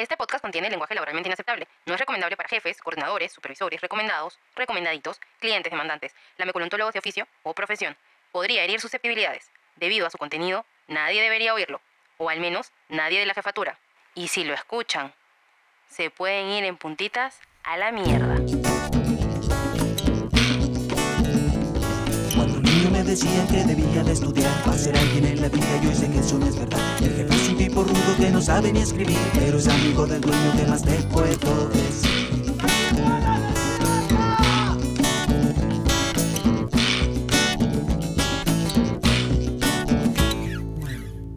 Este podcast contiene lenguaje laboralmente inaceptable. No es recomendable para jefes, coordinadores, supervisores, recomendados, recomendaditos, clientes demandantes, lameculontólogos de oficio o profesión. Podría herir susceptibilidades. Debido a su contenido, nadie debería oírlo. O al menos, nadie de la jefatura. Y si lo escuchan, se pueden ir en puntitas a la mierda. Decían que debía de estudiar para ser alguien en la vida, yo sé que eso no es verdad. El jefe es un tipo rudo que no sabe ni escribir, pero es amigo del dueño que más te puedo decir.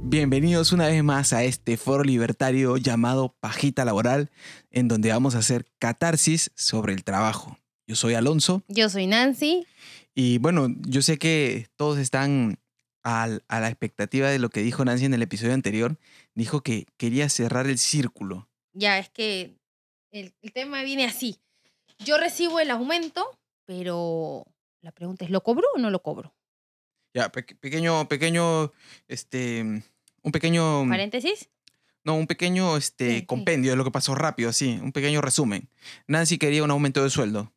Bienvenidos una vez más a este foro libertario llamado Pajita Laboral, en donde vamos a hacer catarsis sobre el trabajo. Yo soy Alonso Yo soy Nancy. Y bueno, yo sé que todos están al- a la expectativa de lo que dijo Nancy en el episodio anterior. Dijo que quería cerrar el círculo. Ya, es que el, el tema viene así. Yo recibo el aumento, pero la pregunta es, ¿lo cobro o no lo cobro? Ya, pe- pequeño, pequeño, este, un pequeño, Paréntesis. no, un pequeño, este, Sí, sí. compendio de lo que pasó rápido, así, un pequeño resumen. Nancy quería un aumento de sueldo.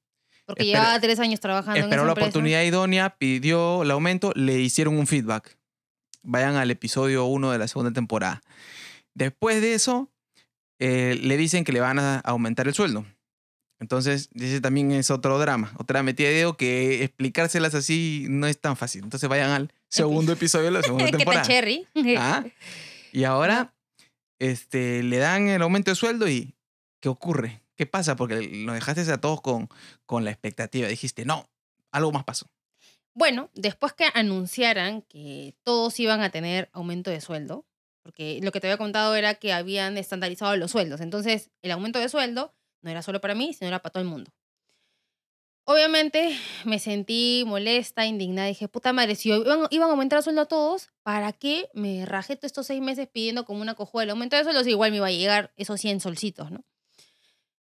Porque llevaba tres años trabajando Esperó en la esa empresa. oportunidad idónea, pidió el aumento, le hicieron un feedback. Vayan al episodio 1 de la segunda temporada. Después de eso, eh, le dicen que le van a aumentar el sueldo. Entonces, ese también es otro drama, otra metida de dedo que explicárselas así no es tan fácil. Entonces vayan al segundo episodio de la segunda ¿Qué temporada. Cherry? Ah, Y ahora este, le dan el aumento de sueldo y ¿qué ocurre? ¿Qué pasa? Porque nos dejaste a todos con, con la expectativa. Dijiste, no, algo más pasó. Bueno, después que anunciaran que todos iban a tener aumento de sueldo, porque lo que te había contado era que habían estandarizado los sueldos. Entonces, el aumento de sueldo no era solo para mí, sino era para todo el mundo. Obviamente me sentí molesta, indignada. Dije, puta madre, si iban, iban a aumentar el sueldo a todos, ¿para qué me rajé todos estos seis meses pidiendo como una cojuela el aumento de sueldo? Si igual me iba a llegar esos 100 solcitos, ¿no?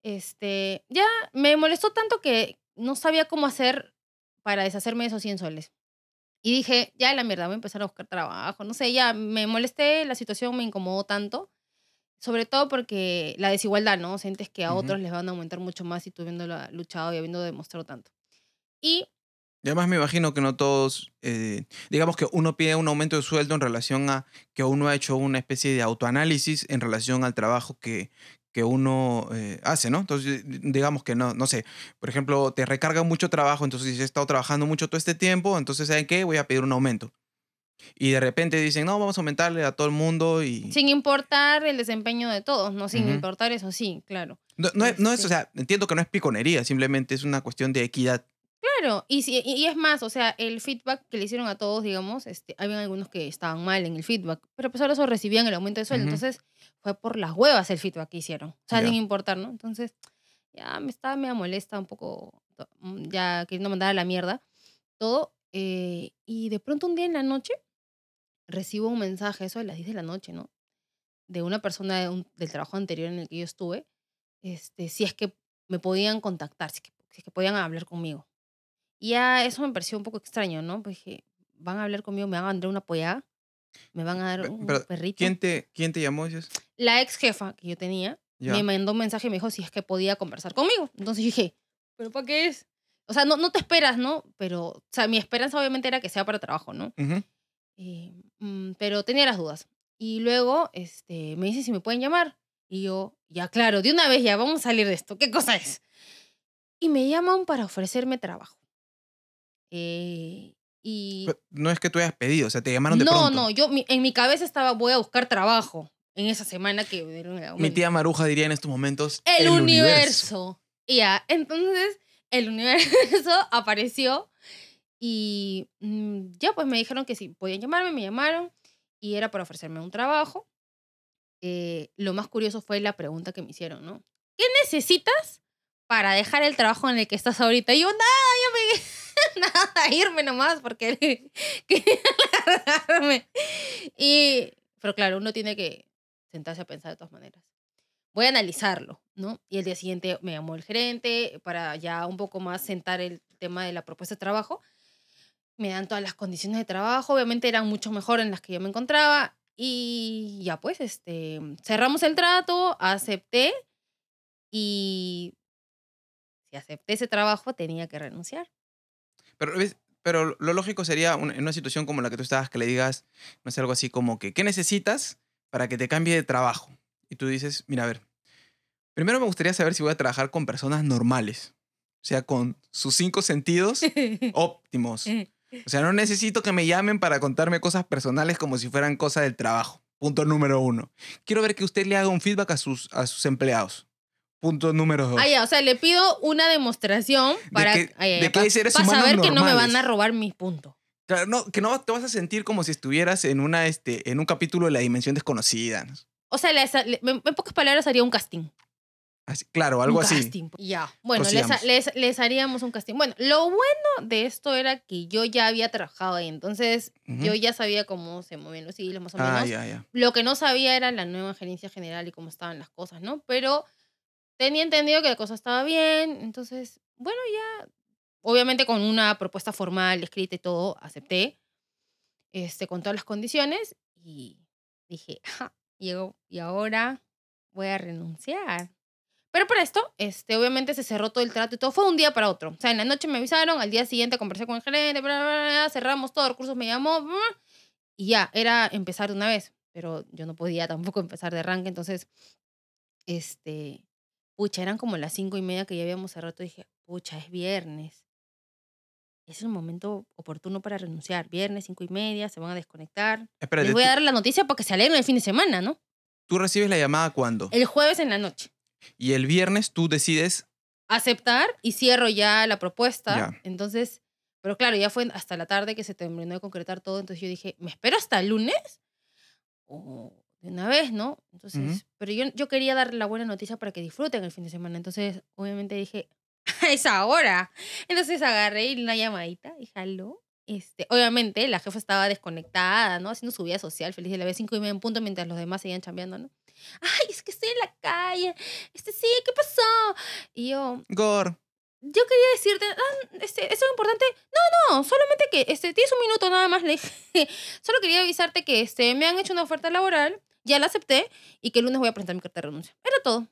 Este, ya me molestó tanto que no sabía cómo hacer para deshacerme de esos 100 soles. Y dije, ya la mierda, voy a empezar a buscar trabajo. No sé, ya me molesté, la situación me incomodó tanto. Sobre todo porque la desigualdad, ¿no? Sientes que a otros les van a aumentar mucho más y tú habiéndolo luchado y habiendo demostrado tanto. Y Y además me imagino que no todos, eh, digamos que uno pide un aumento de sueldo en relación a que uno ha hecho una especie de autoanálisis en relación al trabajo que, que uno eh, hace, ¿no? Entonces, digamos que no, no sé, por ejemplo, te recarga mucho trabajo, entonces dices, he estado trabajando mucho todo este tiempo, entonces, ¿saben qué? Voy a pedir un aumento. Y de repente dicen, no, vamos a aumentarle a todo el mundo y... sin importar el desempeño de todos, ¿no? Sin Ujú. importar eso, sí, claro. No, no es, no es, o Este- sea, entiendo que no es piconería, simplemente es una cuestión de equidad. Claro, y, si- y es más, o sea, el feedback que le hicieron a todos, digamos, este, habían algunos que estaban mal en el feedback, pero a pesar de eso recibían el aumento de sueldo. Ujú. Entonces, fue por las huevas el feedback que hicieron. O sea, Ya. sin importar, ¿no? Entonces, ya me estaba media molesta un poco, mm, ya queriendo mandar a la mierda todo. eh, y de pronto un día en la noche recibo un mensaje, eso de las 10 de la noche, ¿no? De una persona de un- del trabajo anterior en el que yo estuve, este, si es que me podían contactar, si es que, si es que podían hablar conmigo. Y ya eso me pareció un poco extraño, ¿no? Pues dije, van a hablar conmigo, me van a dar una pollada, me van a dar un pero, perrito. ¿Quién te, quién te llamó? dices? La ex jefa que yo tenía Ya. me mandó un mensaje y me dijo si es que podía conversar conmigo. Entonces yo dije, ¿pero para qué es? O sea, no, no te esperas, ¿no? Pero, o sea, mi esperanza obviamente era que sea para trabajo, ¿no? Ujú. Eh, mm, pero tenía las dudas. Y luego este, me dice si me pueden llamar. Y yo, ya claro, de una vez ya, vamos a salir de esto. ¿Qué cosa es? Y me llaman para ofrecerme trabajo. Eh, y... Pero No es que tú hayas pedido, o sea, te llamaron de no, pronto. no, yo mi- en mi cabeza estaba, voy a buscar trabajo en esa semana que Mi tía Maruja diría en estos momentos. El, universo. Ya, entonces el universo apareció y mm, ya pues me dijeron que si podían llamarme, me llamaron y era para ofrecerme un trabajo. Eh, lo más curioso fue la pregunta que me hicieron, ¿no? ¿Qué necesitas para dejar el trabajo en el que estás ahorita? Y yo, nada, yo me... nada, irme nomás porque quería largarme. Y, pero claro, uno tiene que sentarse a pensar de todas maneras voy a analizarlo, ¿no? Y el día siguiente me llamó el gerente para ya un poco más sentar el tema de la propuesta de trabajo. Me dan todas las condiciones de trabajo, obviamente eran mucho mejor en las que yo me encontraba. y ya pues, este, cerramos el trato, acepté y si acepté ese trabajo tenía que renunciar. Pero, ¿ves? Pero lo lógico sería en una situación como la que tú estabas, que le digas, no sé, algo así como que, ¿qué necesitas para que te cambie de trabajo? Y tú dices, mira, a ver, primero me gustaría saber si voy a trabajar con personas normales, o sea, con sus cinco sentidos óptimos. O sea, no necesito que me llamen para contarme cosas personales como si fueran cosas del trabajo. Punto número uno. Quiero ver que usted le haga un feedback a sus, a sus empleados. Punto número dos. Ah, ya, o sea, le pido una demostración para, que- ah, ya, de que pa- hay seres pa humanos saber que no me van normales. a robar mis puntos. Claro, no, que no te vas a sentir como si estuvieras en, una, este, en un capítulo de la dimensión desconocida. ¿no? O sea, les- le- en pocas palabras haría un casting. Así- claro, algo un así. casting. Ya. Bueno, les, les, les haríamos un casting. Bueno, lo bueno de esto era que yo ya había trabajado ahí, entonces Ujú. yo ya sabía cómo se movían los hilos, más o menos. Ah, ya, ya. Lo que no sabía era la nueva gerencia general y cómo estaban las cosas, ¿no? Pero tenía entendido que la cosa estaba bien, entonces, bueno, ya, obviamente con una propuesta formal, escrita y todo, acepté, este, con todas las condiciones y dije, "Ja, llegó, y ahora voy a renunciar. Pero por esto, este, obviamente se cerró todo el trato y todo. Fue un día para otro. O sea, en la noche me avisaron, al día siguiente conversé con el gerente, bla, bla, bla, cerramos todo, recursos me llamó, y ya, era empezar de una vez. Pero yo no podía tampoco empezar de arranque, entonces, este, pucha, eran como las cinco y media que ya habíamos cerrado. y dije, pucha, es viernes. Es el momento oportuno para renunciar. Viernes, cinco y media, se van a desconectar. Espérate, Les voy a dar la noticia para que se alegren el fin de semana, ¿no? tú recibes la llamada cuándo? El jueves en la noche. Y el viernes tú decides. aceptar y cierro ya la propuesta. Ya. Entonces, pero claro, ya fue hasta la tarde que se terminó de concretar todo. Entonces yo dije, ¿me espero hasta el lunes? O de una vez, ¿no? Entonces, pero yo, yo quería dar la buena noticia para que disfruten el fin de semana. Entonces, obviamente dije, a esa hora. Entonces agarré una llamadita y jaló. Este, obviamente la jefa estaba desconectada, ¿no? Haciendo su vida social, feliz de la vez, cinco y media en punto, mientras los demás seguían chambeando, ¿no? Ay, es que estoy en la calle. Este, sí, ¿qué pasó? Y yo, Gor, yo quería decirte, ah, este, eso es importante. No, no, solamente que este, tienes un minuto nada más. Le dije, solo quería avisarte que este, me han hecho una oferta laboral, ya la acepté y que el lunes voy a presentar mi carta de renuncia. Era todo.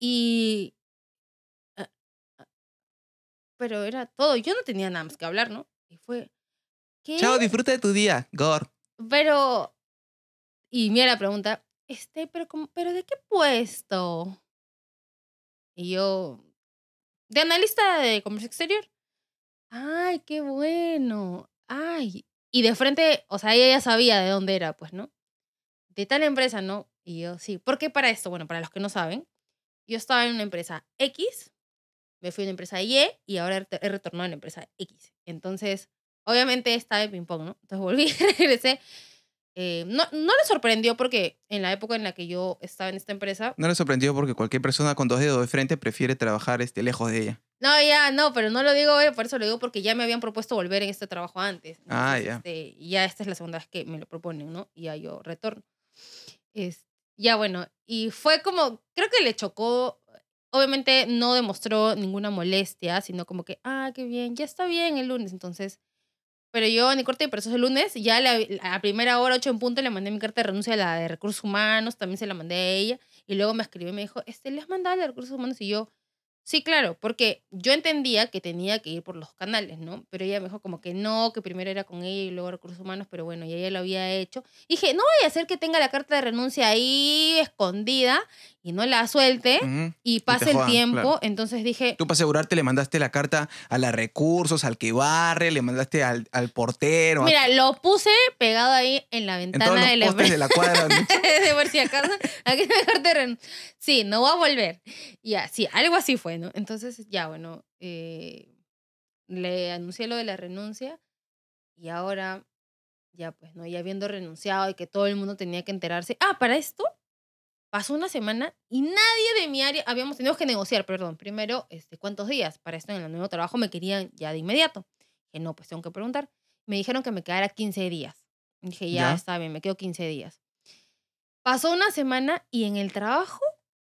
Y. ah, ah, Pero era todo. Yo no tenía nada más que hablar, ¿no? Y fue. ¿Qué? chao, disfruta de tu día, Gor. Pero. Y mira la pregunta, este, pero, cómo- pero ¿de qué puesto? Y yo, de analista de comercio exterior. Ay, qué bueno. Ay. Y de frente, o sea, ella ya sabía de dónde era, pues, ¿no? De tal empresa, ¿no? Y yo, sí. ¿Por qué para esto? Bueno, para los que no saben, yo estaba en una empresa X, me fui a una empresa Y y ahora he retornado a la empresa X. Entonces, obviamente estaba en ping-pong, ¿no? Entonces volví, regresé. Eh, no, no le sorprendió porque en la época en la que yo estaba en esta empresa, No le sorprendió porque cualquier persona con dos dedos de frente prefiere trabajar este, lejos de ella. No, ya, no, pero no lo digo, eh, por eso lo digo porque ya me habían propuesto volver en este trabajo antes. Ah, ya. este, y ya esta es la segunda vez que me lo proponen, ¿no? Y ya yo retorno. Es, ya bueno, y fue como, creo que le chocó, obviamente no demostró ninguna molestia, sino como que, ah, qué bien, ya está bien el lunes, entonces. Pero yo, ni corte de proceso el lunes, ya la- a primera hora, ocho en punto, le mandé mi carta de renuncia a la de recursos humanos, también se la mandé a ella, y luego me escribió y me dijo, este, ¿le has mandado la de recursos humanos? Y yo, Sí, claro, porque yo entendía que tenía que ir por los canales, ¿no? Pero ella me dijo como que no, que primero era con ella y luego recursos humanos, pero bueno, y ella lo había hecho. Y dije, no voy a hacer que tenga la carta de renuncia ahí escondida y no la suelte y pase el jodan, tiempo. claro. Entonces dije, Tú para asegurarte le mandaste la carta a la recursos, al que barre, le mandaste al, al portero, a- mira, lo puse pegado ahí en la en ventana todos los de la de la cuadra. de por si acaso, aquí la carta de renuncia. Sí, no voy a volver. Ya, sí, algo así fue, Entonces, ya, bueno, eh, le anuncié lo de la renuncia y ahora, ya pues, ¿no? Ya habiendo renunciado y que todo el mundo tenía que enterarse. Ah, para esto, pasó una semana y nadie de mi área, habíamos tenido que negociar, perdón, primero, este, ¿cuántos días? Para esto en el nuevo trabajo me querían ya de inmediato. Que no, pues tengo que preguntar. Me dijeron que me quedara 15 días. Dije, ya, Ya. está bien, me quedo 15 días. Pasó una semana y en el trabajo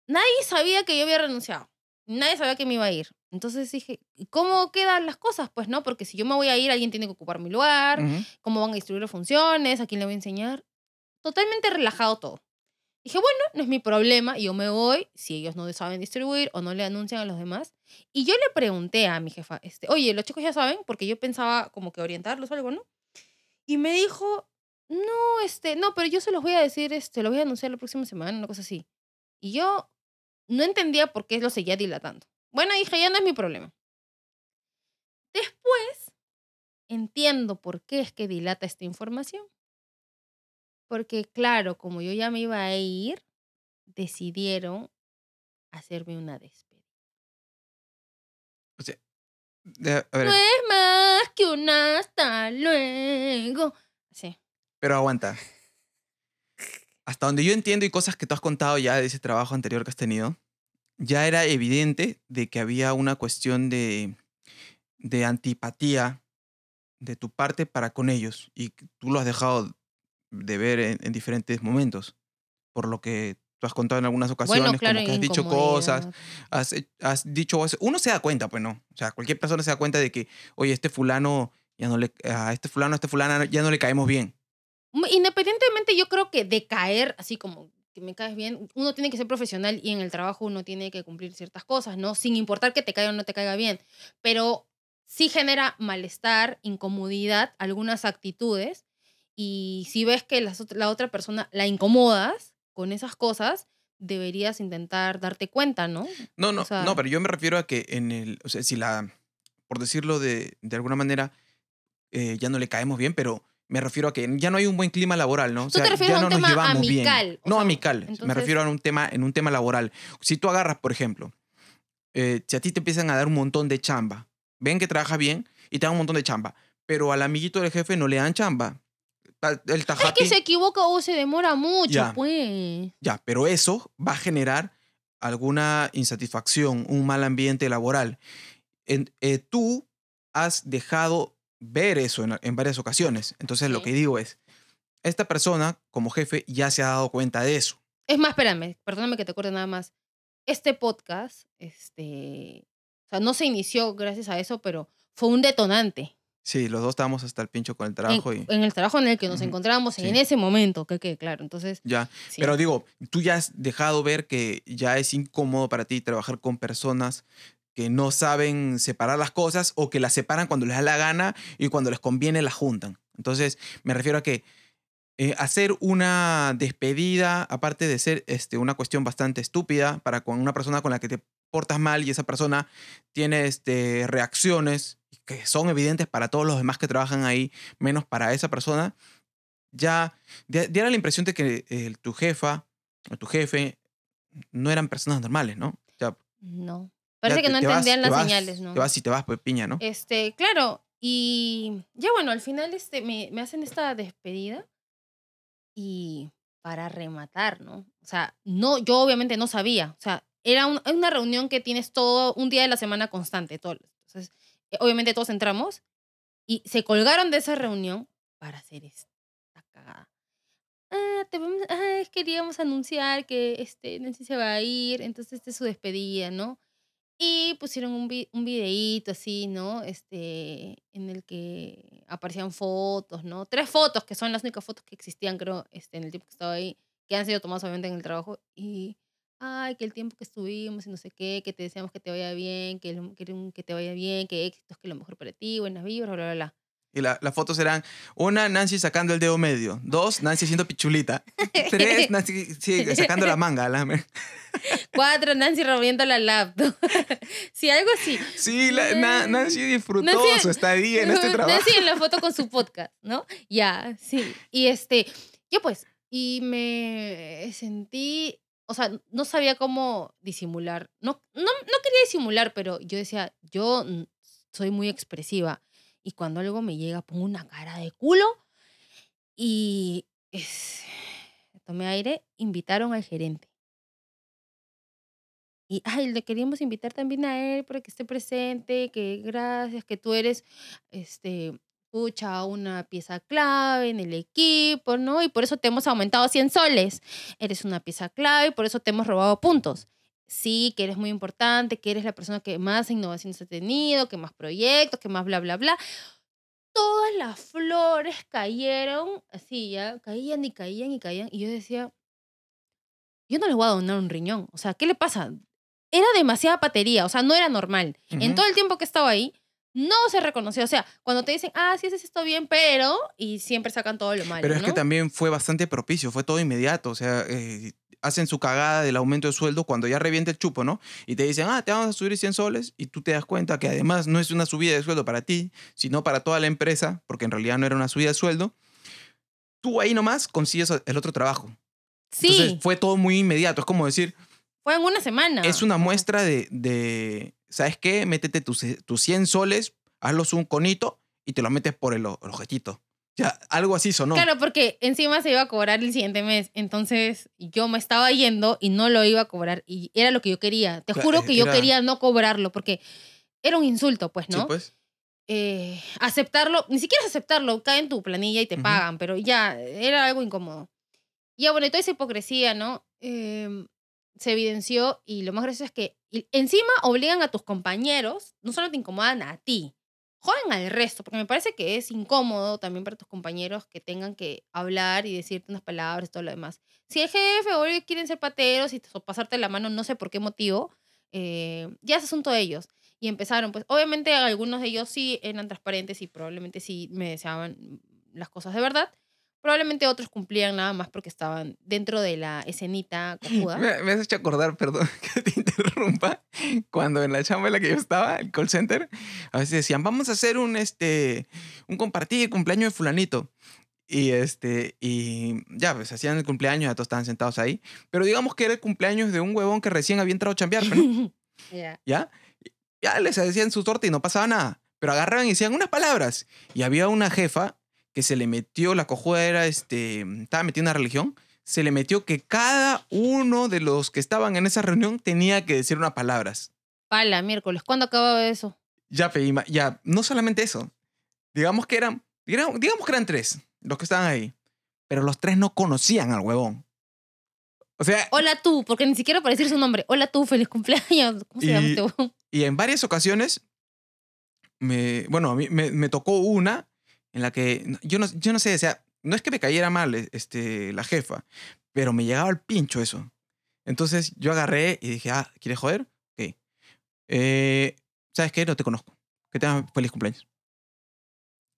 nadie sabía que yo había renunciado. Nadie sabía que me iba a ir. Entonces dije, ¿y cómo quedan las cosas? Pues no, porque si yo me voy a ir, alguien tiene que ocupar mi lugar, cómo van a distribuir las funciones, a quién le voy a enseñar. totalmente relajado todo. Dije, bueno, no es mi problema, yo me voy si ellos no saben distribuir o no le anuncian a los demás. Y yo le pregunté a mi jefa, este, oye, los chicos ya saben, porque yo pensaba como que orientarlos o algo, ¿no? Y me dijo, no, este, no, pero yo se los voy a decir, este, lo voy a anunciar la próxima semana, una cosa así. Y yo no entendía por qué lo seguía dilatando. Bueno, dije, ya no es mi problema. Después, entiendo por qué es que dilata esta información. Porque, claro, como yo ya me iba a ir, decidieron hacerme una despedida. O sea, de- a ver, No es más que un hasta luego. Sí. pero aguanta. Hasta donde yo entiendo y cosas que tú has contado ya de ese trabajo anterior que has tenido, ya era evidente de que había una cuestión de, de antipatía de tu parte para con ellos y tú lo has dejado de ver en, en diferentes momentos, por lo que tú has contado en algunas ocasiones, Bueno, claro, como que has dicho cosas, has, has dicho, uno se da cuenta, pues no, o sea, cualquier persona se da cuenta de que, oye, este fulano, ya no le, a este fulano, a este fulana ya no le caemos bien. Independientemente, yo creo que de caer, así como que me caes bien, uno tiene que ser profesional y en el trabajo uno tiene que cumplir ciertas cosas, ¿no? Sin importar que te caiga o no te caiga bien. Pero sí genera malestar, incomodidad, algunas actitudes. Y si ves que ot- la otra persona la incomodas con esas cosas, deberías intentar darte cuenta, ¿no? No, no, sea- no, pero yo me refiero a que en el, o sea, si la, por decirlo de, de alguna manera, eh, ya no le caemos bien, pero me refiero a que ya no hay un buen clima laboral, ¿no? O Tú te sea, refieres ya a no un nos llevamos amical, bien. o No sea, amical, me refiero a un tema, en un tema laboral. Si tú agarras, por ejemplo, eh, si a ti te empiezan a dar un montón de chamba, ven que trabaja bien y te dan un montón de chamba, pero al amiguito del jefe no le dan chamba. El Es tajati, que se equivoca o se demora mucho, Ya. pues. ya, pero eso va a generar alguna insatisfacción, un mal ambiente laboral. En- eh, tú has dejado ver eso en, en varias ocasiones. Entonces lo que digo es, esta persona como jefe ya se ha dado cuenta de eso. Es más, espérame, perdóname que te corte nada más. Este podcast, este, o sea, no se inició gracias a eso, pero fue un detonante Sí, los dos estábamos hasta el pincho con el en, trabajo y en el trabajo en el que nos encontramos en ese momento, que quede claro. Entonces, ya. sí. Pero digo, tú ya has dejado ver que ya es incómodo para ti trabajar con personas que no saben separar las cosas o que las separan cuando les da la gana y cuando les conviene las juntan. Entonces, me refiero a que eh, hacer una despedida, aparte de ser este, una cuestión bastante estúpida para con una persona con la que te portas mal y esa persona tiene este, reacciones que son evidentes para todos los demás que trabajan ahí, menos para esa persona, ya di- diera la impresión de que eh, tu jefa o tu jefe no eran personas normales, ¿no? No. Ya Parece que no te vas- entendían te las vas- señales, ¿no? Te vas y te vas, pues piña, ¿no? Este, claro, y ya bueno, al final este, me, me hacen esta despedida y para rematar, ¿no? O sea, no, yo obviamente no sabía, o sea, era un- una reunión que tienes todo un día de la semana constante, todo. Entonces, eh, obviamente todos entramos y se colgaron de esa reunión para hacer esta cagada. Ah, te vamos- ah, queríamos anunciar que este Nancy se va a ir, entonces esta es su despedida, ¿no? Y pusieron un, vi- un videíto así, ¿no? Este, en el que aparecían fotos, ¿no? Tres fotos, que son las únicas fotos que existían, creo, este, en el tiempo que estaba ahí, que han sido tomadas obviamente en el trabajo. Y, ay, que el tiempo que estuvimos y no sé qué, que te deseamos que te vaya bien, que, que, que te vaya bien, que éxitos, que lo mejor para ti, buenas vibras, bla, bla, bla. Y la- las fotos eran, una, Nancy sacando el dedo medio. Dos, Nancy haciendo pichulita. Tres, Nancy sí, sacando la manga. la- Cuatro, Nancy rompiendo la laptop. sí, algo así. Sí, la- Na- Nancy disfrutó Nancy- su estadía en este trabajo. Nancy en la foto con su podcast, ¿no? Ya, sí. Y este, yo pues, y me sentí, o sea, no sabía cómo disimular. No, no, no quería disimular, pero yo decía, yo mm, soy muy expresiva. Y cuando algo me llega, pongo una cara de culo. Y es- tomé aire, invitaron al gerente. Y, ay, le queríamos invitar también a él para que esté presente, que gracias, que tú eres, este, una pieza clave en el equipo, ¿no? Y por eso te hemos aumentado 100 soles. Eres una pieza clave y por eso te hemos robado puntos. Sí, que eres muy importante, que eres la persona que más innovaciones ha tenido, que más proyectos, que más bla, bla, bla. todas las flores cayeron así, ya, caían y caían y caían. Y yo decía, yo no les voy a donar un riñón. O sea, ¿qué le pasa? Era demasiada patería, o sea, no era normal. En todo el tiempo que estaba ahí, no se reconoció. O sea, cuando te dicen, ah, sí, sí, sí, está bien, pero. Y siempre sacan todo lo malo. Pero es que también fue bastante propicio, fue todo inmediato. O sea, eh, hacen su cagada del aumento de sueldo cuando ya revienta el chupo, ¿no? Y te dicen, ah, te vamos a subir 100 soles. Y tú te das cuenta que además no es una subida de sueldo para ti, sino para toda la empresa, porque en realidad no era una subida de sueldo. Tú ahí nomás consigues el otro trabajo. Sí, Entonces fue todo muy inmediato. Es como decir, fue en una semana. es una muestra de, de, ¿sabes qué? Métete tus, tus 100 soles, hazlos un conito y te lo metes por el, el ojetito. Ya, algo así sonó. Claro, porque encima se iba a cobrar el siguiente mes. Entonces yo me estaba yendo y no lo iba a cobrar. Y era lo que yo quería. Te juro que yo era- quería no cobrarlo porque era un insulto, pues, Sí, ¿no? pues. eh, aceptarlo, ni siquiera es aceptarlo, cae en tu planilla y te pagan, pero ya, era algo incómodo. Ya, bueno, y toda esa hipocresía, ¿no? Em, se evidenció y lo más gracioso es que encima obligan a tus compañeros, no solo te incomodan a ti, joden al resto, porque me parece que es incómodo también para tus compañeros que tengan que hablar y decirte unas palabras y todo lo demás. Si el jefe o ellos quieren ser pateros y o pasarte la mano, no sé por qué motivo, eh, ya es asunto de ellos. Y empezaron, pues obviamente algunos de ellos sí eran transparentes y probablemente sí me deseaban las cosas de verdad. Probablemente otros cumplían nada más porque estaban dentro de la escenita cojuda. Me, me has hecho acordar, perdón que te interrumpa, cuando en la chamba en la que yo estaba, el call center, a veces decían, vamos a hacer un, este, un compartir cumpleaños de fulanito. Y, este, y ya, pues hacían el cumpleaños, ya todos estaban sentados ahí. Pero digamos que era el cumpleaños de un huevón que recién había entrado a chambear, pues, ¿no? Ya. ¿ya? Ya les hacían su torta y no pasaba nada. Pero agarraban y decían unas palabras. Y había una jefa que se le metió, la cojuda era, este, estaba metida en una religión, se le metió que cada uno de los que estaban en esa reunión tenía que decir unas palabras. Pala, miércoles. ¿Cuándo acababa eso? Ya, pe, ima- ya, no solamente eso. Digamos que eran, digamos digamos que eran tres los que estaban ahí. Pero los tres no conocían al huevón. O sea, Hola tú, porque ni siquiera para decir su nombre. Hola tú, feliz cumpleaños. ¿Cómo se llama Y- este huevón? Y en varias ocasiones, me, bueno, a mí me, me tocó una en la que yo no, yo no sé, o sea, no es que me cayera mal e- este, la jefa, pero me llegaba al pincho eso. Entonces yo agarré y dije, ah, ¿quieres joder? Ok. Eh, ¿Sabes qué? No te conozco. Que tengas feliz cumpleaños.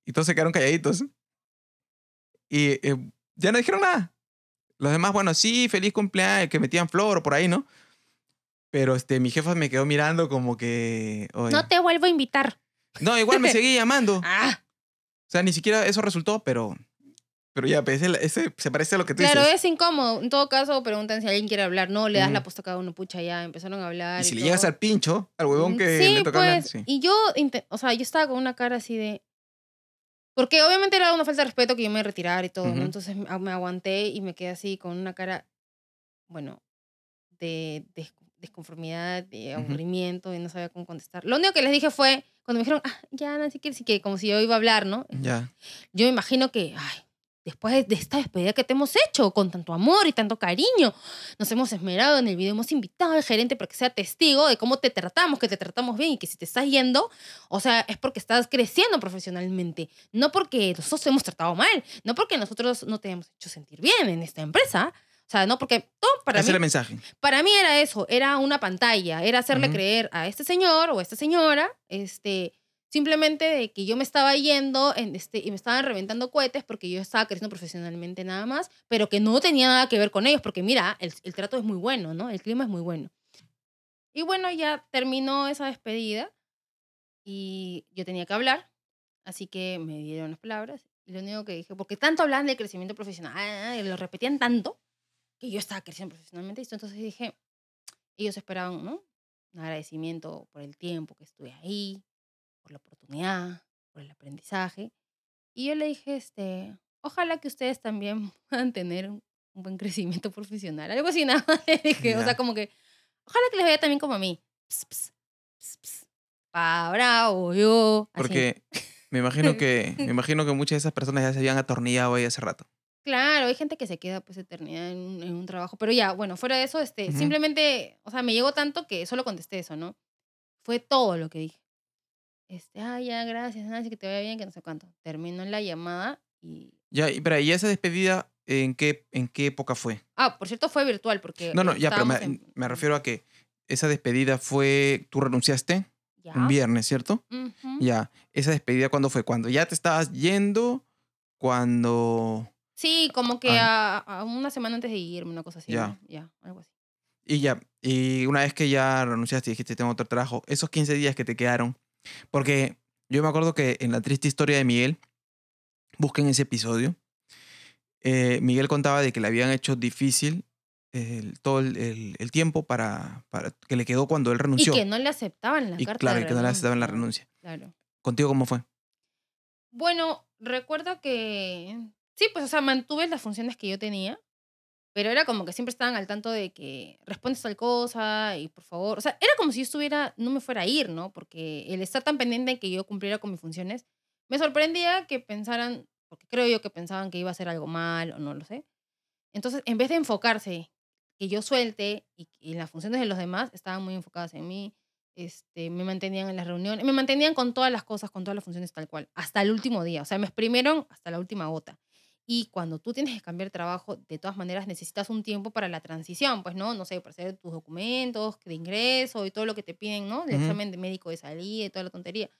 Y todos se quedaron calladitos. Y eh, ya no dijeron nada. Los demás, bueno, sí, feliz cumpleaños, que metían flor o por ahí, ¿no? Pero este, mi jefa me quedó mirando como que... "Oye". No te vuelvo a invitar. No, igual me seguí llamando. Ah, O sea, ni siquiera eso resultó, pero... Pero ya, pues, ese, ese se parece a lo que tú claro, dices. es incómodo. En todo caso, preguntan si alguien quiere hablar. No, le das la puesta a cada uno, pucha, ya empezaron a hablar. Y si le todo. llegas al pincho, al huevón que sí, le toca pues, hablar, sí. Y yo, o sea, yo estaba con una cara así de... Porque obviamente era una falta de respeto que yo me retirara y todo. Entonces me me aguanté y me quedé así con una cara, bueno, de des- desconformidad, de aburrimiento y no sabía cómo contestar. Lo único que les dije fue, cuando me dijeron, ah, ya, Nancy, que sí, que como si yo iba a hablar, ¿no? Ya. Yo me imagino que, ay, después de- de esta despedida que te hemos hecho con tanto amor y tanto cariño, nos hemos esmerado en el video, hemos invitado al gerente para que sea testigo de cómo te tratamos, que te tratamos bien y que si te estás yendo, o sea, es porque estás creciendo profesionalmente, no porque nosotros te hemos tratado mal, no porque nosotros no te hemos hecho sentir bien en esta empresa. O sea, no, porque todo para Ese mí el mensaje. para mí era eso, era una pantalla, era hacerle creer a este señor o a esta señora, este, simplemente de que yo me estaba yendo en este, y me estaban reventando cohetes porque yo estaba creciendo profesionalmente nada más, pero que no tenía nada que ver con ellos, porque mira, el, el trato es muy bueno, ¿no? El clima es muy bueno. Y bueno, ya terminó esa despedida y yo tenía que hablar, así que me dieron las palabras y lo único que dije, porque tanto hablaban de crecimiento profesional, lo repetían tanto, que yo estaba creciendo profesionalmente. y Entonces dije, ellos esperaban, ¿no? Un agradecimiento por el tiempo que estuve ahí, por la oportunidad, por el aprendizaje. Y yo le dije, este, ojalá que ustedes también puedan tener un, buen crecimiento profesional. Algo así nada le dije. O Ya. sea, como que, ojalá que les vaya también como a mí. Ps, ps, ps. Pa, bravo, yo. así. Porque me imagino que me imagino que muchas de esas personas ya se habían atornillado ahí hace rato. Claro, hay gente que se queda pues eternidad en, un- en un trabajo. Pero ya, bueno, fuera de eso, este, Ujú. simplemente, o sea, me llegó tanto que solo contesté eso, ¿no? Fue todo lo que dije. Este, ah, ya, gracias, Nancy, que te vaya bien, que no sé cuánto. Terminó la llamada y... Ya, y, pero, ¿y esa despedida en qué, en qué época fue? Ah, por cierto, fue virtual porque... No, no, ya, pero me, en- me refiero a que esa despedida fue, tú renunciaste Ya. un viernes, ¿cierto? Ujú. Ya, esa despedida cuándo fue? Cuando ya te estabas yendo, cuando... Sí, como que a, a una semana antes de irme, una cosa así. Ya. ¿no? Ya, algo así. Y ya, y una vez que ya renunciaste y dijiste tengo otro trabajo, esos 15 días que te quedaron, porque yo me acuerdo que en la triste historia de Miguel, busquen ese episodio, eh, Miguel contaba de que le habían hecho difícil el- todo el, el- el tiempo para, para que le quedó cuando él renunció. Y que no le aceptaban la Y carta claro, de y que no le aceptaban la renuncia. Claro. ¿Contigo cómo fue? Bueno, recuerdo que sí, pues, o sea, mantuve las funciones que yo tenía, pero era como que siempre estaban al tanto de que respondes tal cosa y por favor, o sea, era como si yo estuviera, no me fuera a ir, ¿no? Porque el estar tan pendiente de que yo cumpliera con mis funciones, me sorprendía que pensaran, porque creo yo que pensaban que iba a hacer algo mal o no lo sé. Entonces, en vez de enfocarse que yo suelte y, las funciones de los demás estaban muy enfocadas en mí, este, me mantenían en las reuniones, me mantenían con todas las cosas, con todas las funciones tal cual, hasta el último día. O sea, me exprimieron hasta la última gota. Y cuando tú tienes que cambiar de trabajo, de todas maneras necesitas un tiempo para la transición, pues, ¿no? No sé, para hacer tus documentos de ingreso y todo lo que te piden, ¿no? El Ujú. examen de médico de salida y toda la tontería.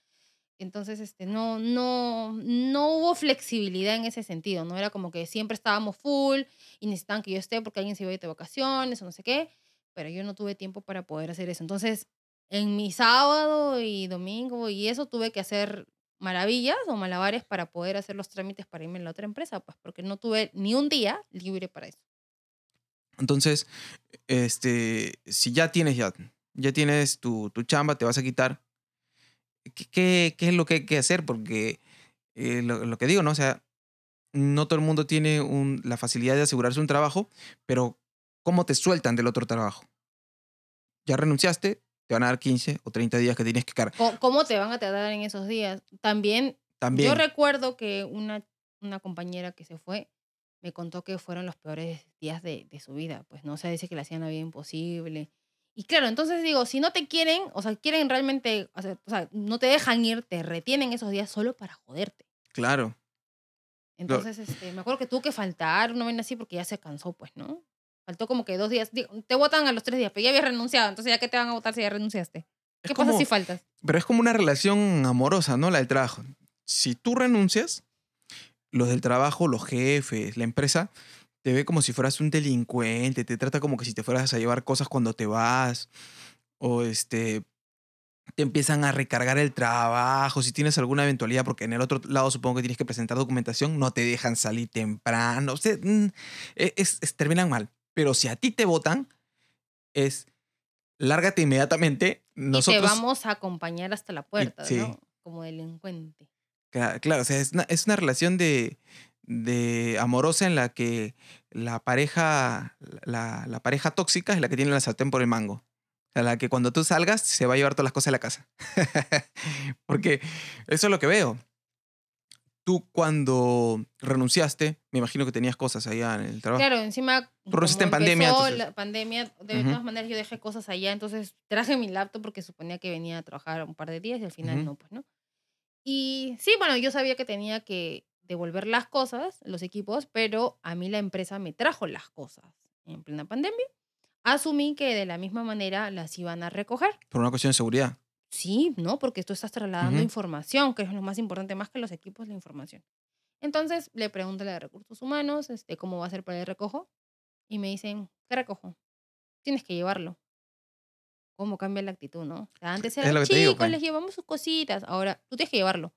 Entonces, este, no, no, no hubo flexibilidad en ese sentido, ¿no? Era como que siempre estábamos full y necesitaban que yo esté porque alguien se iba a ir de vacaciones o no sé qué, pero yo no tuve tiempo para poder hacer eso. Entonces, en mi sábado y domingo y eso tuve que hacer maravillas o malabares para poder hacer los trámites para irme a la otra empresa, pues porque no tuve ni un día libre para eso. Entonces, este, si ya tienes ya, ya tienes tu, tu chamba, te vas a quitar, ¿qué, qué, qué es lo que hay que hacer? Porque eh, lo, que digo, ¿no? O sea, no todo el mundo tiene la facilidad de asegurarse un trabajo, pero ¿cómo te sueltan del otro trabajo? Ya renunciaste, te van a dar 15 o 30 días que tienes que cargar. ¿Cómo te van a tratar en esos días? También También. Yo recuerdo que una, una compañera que se fue me contó que fueron los peores días de, de su vida. Pues no, o sea, dice que le hacían la vida imposible. Y claro, entonces digo, si no te quieren, o sea, quieren realmente, o sea, no te dejan ir, te retienen esos días solo para joderte. Claro. Entonces, este, me acuerdo que tuvo que faltar, una vez así, porque ya se cansó, pues, ¿no? Faltó como que dos días. Digo, te votan a los tres días, pero ya habías renunciado, entonces ya que te van a votar si ya renunciaste. ¿Qué pasa como- si faltas? Pero es como una relación amorosa, ¿no? La del trabajo. Si tú renuncias, los del trabajo, los jefes, la empresa, te ve como si fueras un delincuente, te trata como que si te fueras a llevar cosas cuando te vas, o este, te empiezan a recargar el trabajo, si tienes alguna eventualidad, porque en el otro lado supongo que tienes que presentar documentación, no te dejan salir temprano, o sea, mm, e- es, es- terminan mal. Pero si a ti te votan, es lárgate inmediatamente. Nosotros, y te vamos a acompañar hasta la puerta, sí. ¿no? Como delincuente. Cla- Claro, o sea, es una, es una relación de, de amorosa en la que la pareja, la, la pareja tóxica es la que tiene la sartén por el mango. O sea, la que cuando tú salgas se va a llevar todas las cosas de la casa. Porque eso es lo que veo. Tú cuando renunciaste, me imagino que tenías cosas allá en el trabajo. Claro, encima. renunciaste en pandemia, entonces. La pandemia, de Ujú. todas maneras, yo dejé cosas allá, entonces traje mi laptop porque suponía que venía a trabajar un par de días y al final Ujú. no, pues, ¿no? Y sí, bueno, yo sabía que tenía que devolver las cosas, los equipos, pero a mí la empresa me trajo las cosas en plena pandemia. Asumí que de la misma manera las iban a recoger. Por una cuestión de seguridad. Sí, ¿no? Porque tú estás trasladando información, que es lo más importante, más que los equipos, la información. Entonces le pregunto a la de recursos humanos este, cómo va a ser para el recojo. Y me dicen, ¿qué recojo? Tienes que llevarlo. ¿Cómo cambia la actitud, no? O sea, antes Es era, lo que te digo, chicos, pues. les llevamos sus cositas. Ahora, tú tienes que llevarlo.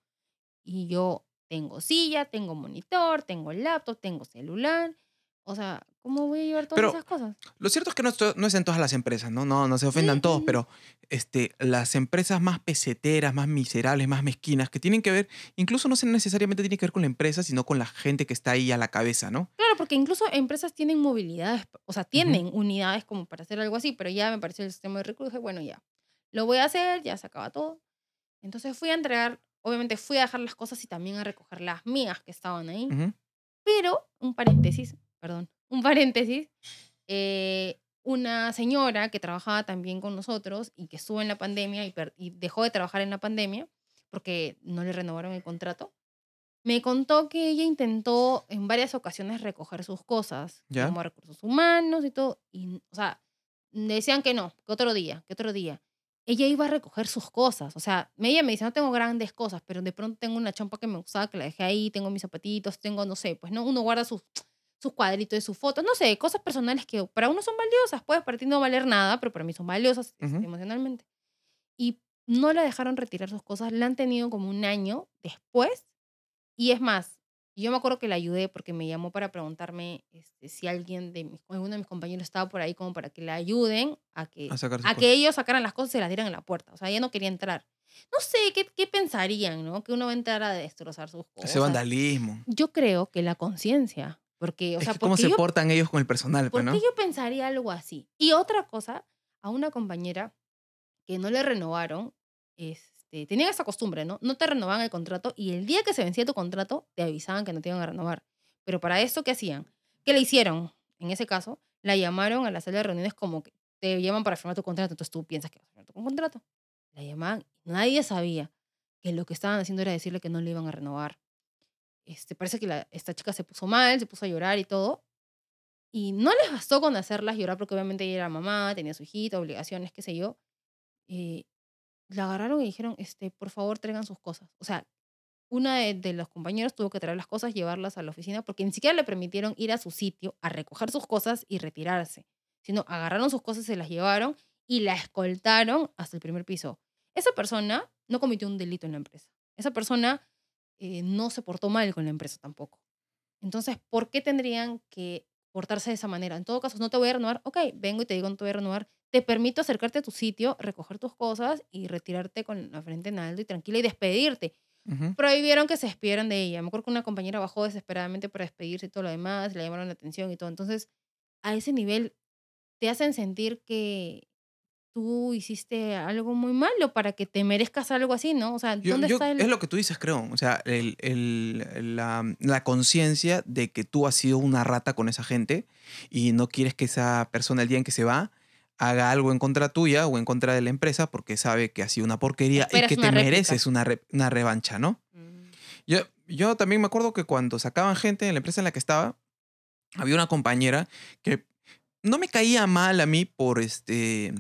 Y yo tengo silla, tengo monitor, tengo laptop, tengo celular. O sea, ¿cómo voy a llevar todas Pero- esas cosas? Lo cierto es que no, no es en todas las empresas, ¿no? No, no se ofendan Sí, todos, pero este, las empresas más peseteras, más miserables, más mezquinas, que tienen que ver, incluso no necesariamente tiene que ver con la empresa, sino con la gente que está ahí a la cabeza, ¿no? Claro, porque incluso empresas tienen movilidades, o sea, tienen unidades como para hacer algo así, pero ya me pareció el sistema de recursos, bueno, ya, lo voy a hacer, ya se acaba todo. Entonces fui a entregar, obviamente fui a dejar las cosas y también a recoger las mías que estaban ahí, Ujú. pero, un paréntesis, perdón, un paréntesis, eh, una señora que trabajaba también con nosotros y que estuvo en la pandemia y, y dejó de trabajar en la pandemia, porque no le renovaron el contrato. Me contó que ella intentó en varias ocasiones recoger sus cosas, ¿Ya? como recursos humanos y todo, y, o sea, decían que no, que otro día, que otro día. Ella iba a recoger sus cosas, o sea, ella me dice, no tengo grandes cosas, pero de pronto tengo una chompa que me gustaba, que la dejé ahí, tengo mis zapatitos, tengo, no sé, pues no, uno guarda sus, sus cuadritos de sus fotos, no sé, cosas personales que para uno son valiosas, puede para ti no valer nada, pero para mí son valiosas este, Ujú. emocionalmente. Y no la dejaron retirar sus cosas, la han tenido como un año después. Y es más, yo me acuerdo que la ayudé porque me llamó para preguntarme este, si alguien de mis, alguno de mis compañeros estaba por ahí como para que la ayuden a que, A a que ellos sacaran las cosas y se las dieran en la puerta. O sea, ella no quería entrar. No sé, ¿qué, qué pensarían, no? Que uno va a entrar a destrozar sus cosas. Ese vandalismo. Yo creo que la conciencia. Porque, o Es sea, que ¿Cómo se yo portan ellos con el personal, ¿Por pues, ¿no? qué yo pensaría algo así? Y otra cosa, a una compañera que no le renovaron, este, tenían esa costumbre, ¿no? No te renovaban el contrato y el día que se vencía tu contrato te avisaban que no te iban a renovar. Pero para esto, ¿qué hacían? ¿Qué le hicieron? En ese caso, la llamaron a la sala de reuniones como que te llaman para firmar tu contrato, entonces tú piensas que vas a firmar tu contrato. La llamaban nadie sabía que lo que estaban haciendo era decirle que no le iban a renovar. Este, parece que la- esta chica se puso mal, se puso a llorar y todo, y no les bastó con hacerlas llorar porque obviamente ella era mamá, tenía su hijita, obligaciones, qué sé yo. Eh, la agarraron y dijeron, este, por favor, traigan sus cosas. O sea, una de, de los compañeros tuvo que traer las cosas, llevarlas a la oficina porque ni siquiera le permitieron ir a su sitio a recoger sus cosas y retirarse. Sino agarraron sus cosas, se las llevaron y la escoltaron hasta el primer piso. Esa persona no cometió un delito en la empresa. Esa persona eh, no se portó mal con la empresa tampoco. Entonces, ¿por qué tendrían que portarse de esa manera? En todo caso, no te voy a renovar, ok, vengo y te digo no te voy a renovar, te permito acercarte a tu sitio, recoger tus cosas y retirarte con la frente en alto y tranquila y despedirte. Ujú. Prohibieron que se despidieran de ella. Me acuerdo que una compañera bajó desesperadamente para despedirse y todo lo demás, le llamaron la atención y todo. Entonces, a ese nivel te hacen sentir que tú hiciste algo muy malo para que te merezcas algo así, ¿no? O sea, ¿dónde yo- está el...? Es lo que tú dices, creo. O sea, el- el- la, la conciencia de que tú has sido una rata con esa gente y no quieres que esa persona el día en que se va haga algo en contra tuya o en contra de la empresa porque sabe que ha sido una porquería y que te réplica. mereces una, re- una revancha, ¿no? Mm. Yo, yo también me acuerdo que cuando sacaban gente en la empresa en la que estaba, había una compañera que no me caía mal a mí por este.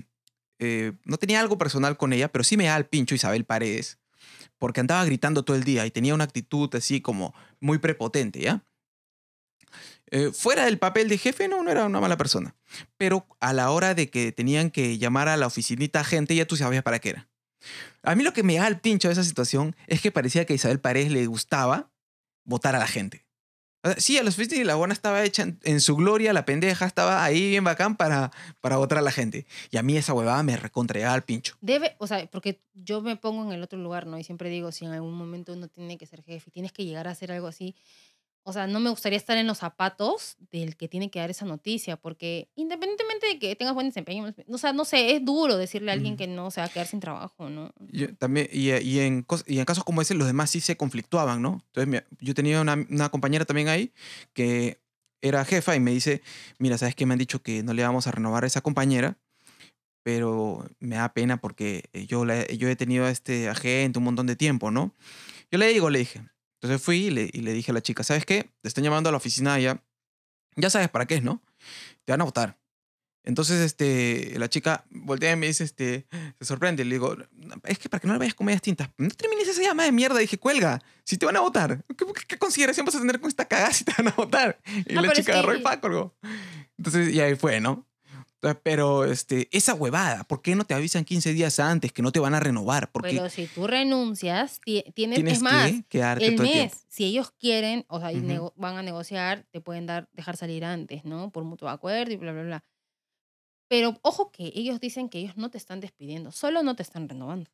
Eh, no tenía algo personal con ella, pero sí me da al pincho Isabel Paredes, porque andaba gritando todo el día y tenía una actitud así como muy prepotente, ¿ya? Eh, fuera del papel de jefe, no, no era una mala persona. Pero a la hora de que tenían que llamar a la oficinita gente, ya tú sabías para qué era. A mí lo que me da al pincho de esa situación es que parecía que a Isabel Paredes le gustaba votar a la gente. O sí, a los oficinas y la buena estaba hecha en, en su gloria, la pendeja estaba ahí bien bacán para, para votar a la gente. Y a mí esa huevada me recontraía al pincho. Debe, o sea, porque yo me pongo en el otro lugar, ¿no? Y siempre digo, si en algún momento uno tiene que ser jefe y tienes que llegar a hacer algo así, o sea, no me gustaría estar en los zapatos del que tiene que dar esa noticia, porque independientemente de que tengas buen desempeño, o sea, no sé, es duro decirle a alguien que no se va a quedar sin trabajo, ¿no? Yo también, y, y en, y en casos como ese, los demás sí se conflictuaban, ¿no? Entonces, yo tenía una, una compañera también ahí que era jefa y me dice, mira, ¿sabes qué? Me han dicho que no le vamos a renovar a esa compañera, pero me da pena porque eh, yo, la- yo he tenido a este agente un montón de tiempo, ¿no? Yo le digo, le dije. Entonces fui y le, y le dije a la chica, ¿sabes qué? Te están llamando a la oficina ya. Ya sabes para qué es, ¿no? Te van a votar. Entonces, este, la chica voltea y me dice, este, se sorprende. Le digo, es que para que no le vayas con medias tintas, no termines esa llamada de mierda. Dije, cuelga, si te van a votar, ¿qué, qué- consideración vas a tener con esta cagada si te van a votar? Y No, la chica agarró y que- pa, colgó. Entonces, y ahí fue, ¿no? Entonces, Pero este, esa huevada, ¿por qué no te avisan 15 días antes que no te van a renovar? Porque Pero si tú renuncias, ti- tienes, tienes es más, que quedarte el todo el tiempo. mes, si ellos quieren, o sea, Ujú. nego- van a negociar, te pueden dar, dejar salir antes, ¿no? Por mutuo acuerdo y bla, bla, bla. Pero ojo que ellos dicen que ellos no te están despidiendo, solo no te están renovando.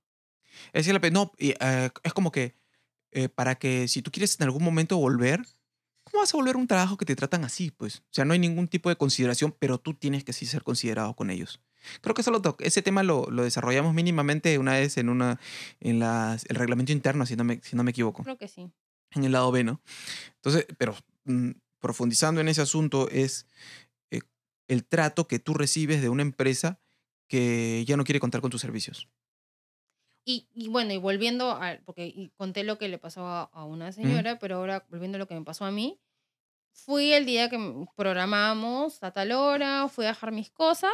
Es pe- no, y, eh, es como que eh, para que si tú quieres en algún momento volver, ¿cómo vas a volver a un trabajo que te tratan así? Pues, o sea, no hay ningún tipo de consideración, pero tú tienes que sí ser considerado con ellos. Creo que eso lo ese tema lo, lo desarrollamos mínimamente una vez en una en las, el reglamento interno, si no me, si no me equivoco, Creo que sí. en el lado B, ¿no? Entonces, pero mm, profundizando en ese asunto es eh, el trato que tú recibes de una empresa que ya no quiere contar con tus servicios. Y, y bueno, y volviendo a, porque conté lo que le pasó a, a una señora, pero ahora volviendo a lo que me pasó a mí, fui el día que programamos a tal hora, fui a dejar mis cosas.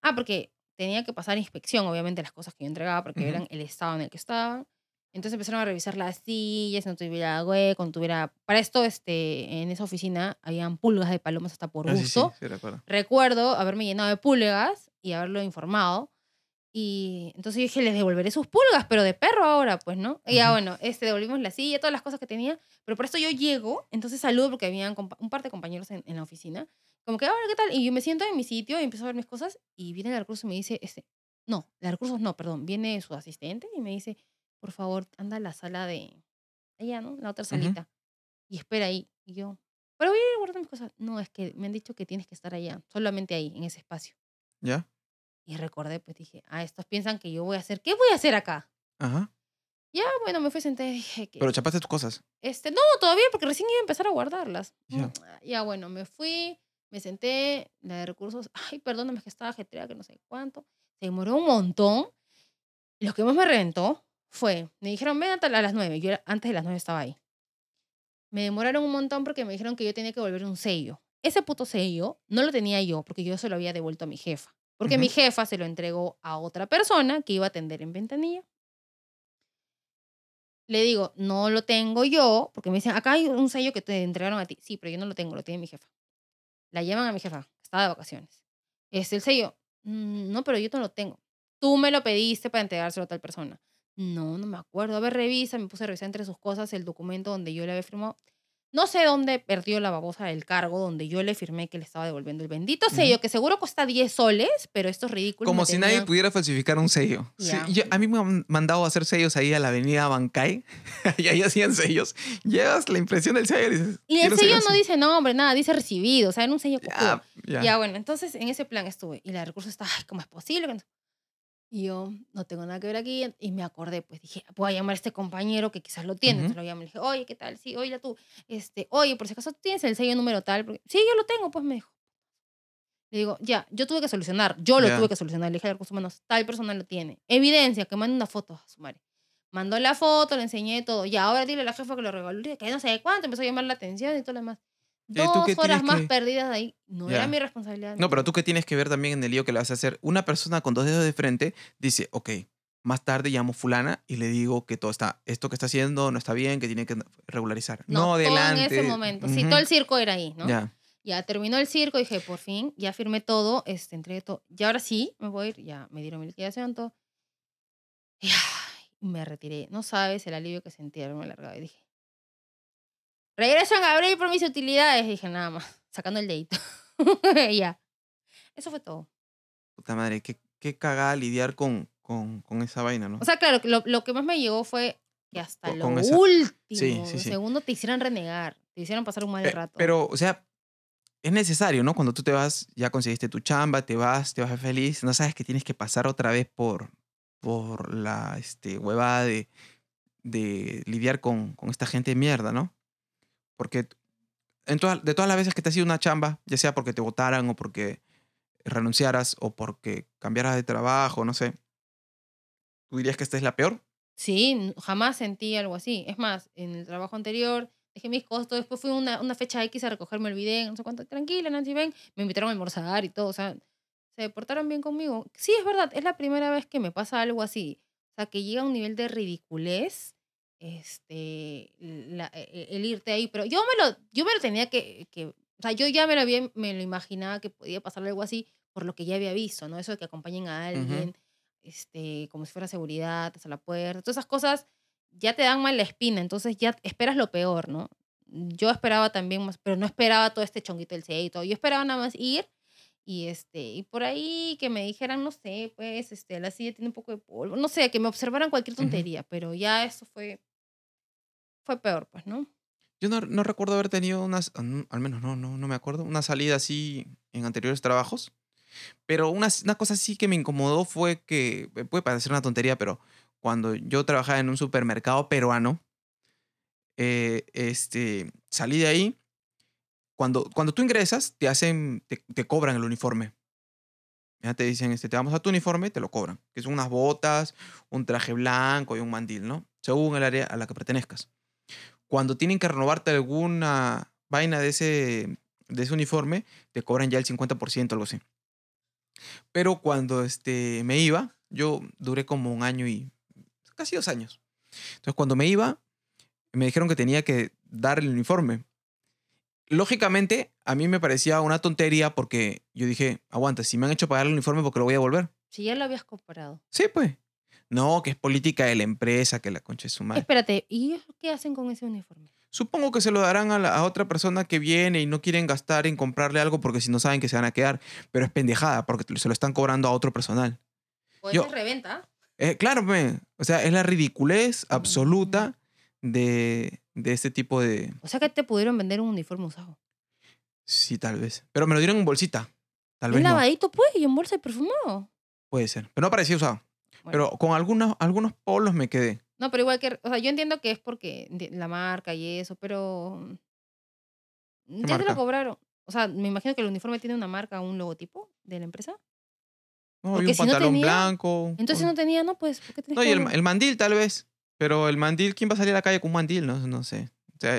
Ah, porque tenía que pasar inspección, obviamente, las cosas que yo entregaba, porque Ujú. eran el estado en el que estaban. Entonces empezaron a revisar las sillas, no tuviera hueco, no tuviera... Para esto, este, en esa oficina, habían pulgas de palomas hasta por Ah, sí, sí, gusto. sí, recuerdo. Recuerdo haberme llenado de pulgas y haberlo informado. Y entonces yo dije, les devolveré sus pulgas, pero de perro ahora, pues, ¿no? Y ya, bueno, este, devolvimos la silla, todas las cosas que tenía. Pero por esto yo llego, entonces saludo porque habían un par de compañeros en, en la oficina. Como que, ahora, ¿qué tal? Y yo me siento en mi sitio y empiezo a ver mis cosas. Y viene la recurso y me dice, este, no, la recursos no, perdón. Viene su asistente y me dice, por favor, anda a la sala de allá, ¿no? La otra salita. Y espera ahí. Y yo, pero voy a ir guardando mis cosas. No, es que me han dicho que tienes que estar allá, solamente ahí, en ese espacio. ¿Ya? Y recordé, pues dije, ah, estos piensan que yo voy a hacer, ¿qué voy a hacer acá? Ajá. Ya, bueno, me fui sentada y dije que... Pero chapaste tus cosas. Este, no, todavía, porque recién iba a empezar a guardarlas. Ya. Mm, Ya, bueno, me fui, me senté, la de recursos, ay, perdóname, que estaba ajetreada, que no sé cuánto. Se demoró un montón. Y lo que más me reventó fue, me dijeron, ven a las nueve. Yo era- antes de las nueve estaba ahí. Me demoraron un montón porque me dijeron que yo tenía que volver un sello. Ese puto sello no lo tenía yo porque yo se lo había devuelto a mi jefa. Porque mi Ujú. jefa se lo entregó a otra persona que iba a atender en ventanilla. Le digo, no lo tengo yo, porque me dicen, acá hay un sello que te entregaron a ti. Sí, pero yo no lo tengo, lo tiene mi jefa. La llaman a mi jefa, estaba de vacaciones. Es el sello. "Mm, No, pero yo no lo tengo. Tú me lo pediste para entregárselo a tal persona. No, no me acuerdo. A ver, revisa. Me puse a revisar entre sus cosas el documento donde yo le había firmado. No sé dónde perdió la babosa del cargo donde yo le firmé que le estaba devolviendo el bendito sello, que seguro cuesta 10 soles, pero estos ridículos. Como me si nadie pudiera falsificar un sello. Sí, Ya. yo- a mí me han mandado a hacer sellos ahí a la avenida Bancay y ahí hacían sellos. Llevas la impresión del sello y dices. Y el "Quiero sello no así". dice nombre, nada, dice recibido, o sea, en un sello. Ya, bueno, entonces en ese plan estuve. Y la de recursos está, ay, ¿cómo es posible? Que no-?" Y yo, no tengo nada que ver aquí. Y me acordé, pues dije, voy a llamar a este compañero que quizás lo tiene. Ujú. Entonces lo llamo y le dije, oye, ¿qué tal? Sí, oye, tú, este, oye, por si acaso tienes el sello número tal. Porque, sí, yo lo tengo, pues me dijo. Le digo, ya, yo tuve que solucionar, yo lo Ya. tuve que solucionar. Le dije a recursos humanos, tal persona lo tiene. Evidencia, que mande una foto a su madre. Mandó la foto, le enseñé todo. Ya, ahora dile a la jefa que lo revalore, que no sé cuánto. Empezó a llamar la atención y todo lo demás. ¿Y tú Dos horas más que- perdidas ahí. No Ya. era mi responsabilidad. No, pero tú que tienes que ver también en el lío que le vas a hacer. Una persona con dos dedos de frente dice, ok, más tarde llamo fulana y le digo que todo está, esto que está haciendo no está bien, que tiene que regularizar. No, todo adelante. en ese momento. Sí, Ujú. todo el circo era ahí, ¿no? Ya. Ya terminó el circo, dije, por fin, ya firmé todo, este, entregué todo. Y ahora sí, me voy a ir, ya me dieron mi liquidación, todo. Y ay, me retiré. No sabes el alivio que sentí haberme largado. Y dije, regreso en abril por mis utilidades. dije, nada más, sacando el dedito. ya. Eso fue todo. Puta madre, qué, qué cagada lidiar con, con, con esa vaina, ¿no? O sea, claro, lo, lo que más me llegó fue que hasta Con- lo con esa- último Sí, sí, sí. segundo te hicieran renegar, te hicieran pasar un mal Pe- rato. Pero, o sea, es necesario, ¿no? Cuando tú te vas, ya conseguiste tu chamba, te vas, te vas feliz, no sabes que tienes que pasar otra vez por, por la este, huevada de, de lidiar con, con esta gente de mierda, ¿no? Porque en de todas las veces que te has ido una chamba, ya sea porque te votaran o porque renunciaras o porque cambiaras de trabajo, no sé, ¿tú dirías que esta es la peor? Sí, jamás sentí algo así. Es más, en el trabajo anterior dejé mis costos, después fui una, una fecha X a recoger, me olvidé, no sé cuánto, tranquila, Nancy, ven, me invitaron a almorzar y todo, o sea, se portaron bien conmigo. Sí, es verdad, es la primera vez que me pasa algo así, o sea, que llega a un nivel de ridiculez, este, la- e- e- el irte ahí, pero yo me lo, yo me lo tenía que, que o sea, yo ya me lo, había, me lo imaginaba que podía pasar algo así por lo que ya había visto, ¿no? Eso de que acompañen a alguien, este, como si fuera seguridad, hasta la puerta, todas esas cosas ya te dan mal la espina, entonces ya esperas lo peor, ¿no? Yo esperaba también más, pero no esperaba todo este chonguito del CEI y todo. Yo esperaba nada más ir y este y por ahí que me dijeran, no sé, pues este la silla tiene un poco de polvo, no sé, que me observaran cualquier tontería, pero ya eso fue fue peor, pues, ¿no? Yo no, recuerdo haber tenido unas, mm, al menos no, no, no me acuerdo, una salida así en anteriores trabajos. Pero una, una cosa sí que me incomodó fue que, eh, puede parecer una tontería, pero cuando yo trabajaba en un supermercado peruano, eh, este, salí de ahí. Cuando, cuando tú ingresas, te hacen, te, te cobran el uniforme. Ya te dicen, este, te vamos a tu uniforme, te lo cobran. Que son unas botas, un traje blanco y un mandil, ¿no? Según el área a la que pertenezcas. Cuando tienen que renovarte alguna vaina de ese, de ese uniforme, te cobran ya el 50%, algo así. Pero cuando este, me iba, yo duré como un año y casi dos años. Entonces, cuando me iba, me dijeron que tenía que dar el uniforme. Lógicamente, a mí me parecía una tontería porque yo dije, aguanta, si me han hecho pagar el uniforme, porque lo voy a devolver? Si ya lo habías comprado. Sí, pues. No, que es política de la empresa, que la concha es su madre. Espérate, ¿y qué hacen con ese uniforme? Supongo que se lo darán a, la- a otra persona que viene y no quieren gastar en comprarle algo porque si no saben que se van a quedar. Pero es pendejada porque se lo están cobrando a otro personal. Yo- ser reventa. Eh, claro, o sea, es la ridiculez absoluta de, de este tipo de... O sea que te pudieron vender un uniforme usado. Sí, tal vez. Pero me lo dieron en bolsita. Tal vez no. lavadito, pues, y en bolsa y perfumado. Puede ser. Pero no parecía usado. Bueno. Pero con algunos, algunos polos me quedé. No, pero igual que, o sea, yo entiendo que es porque la marca y eso, pero ya te lo cobraron. O sea, me imagino que el uniforme tiene una marca, un logotipo de la empresa. No, y un si no pantalón tenía, blanco. Entonces no tenía, no, pues, ¿por qué No, y el, el mandil tal vez. Pero el mandil, ¿quién va a salir a la calle con un mandil? No, no sé.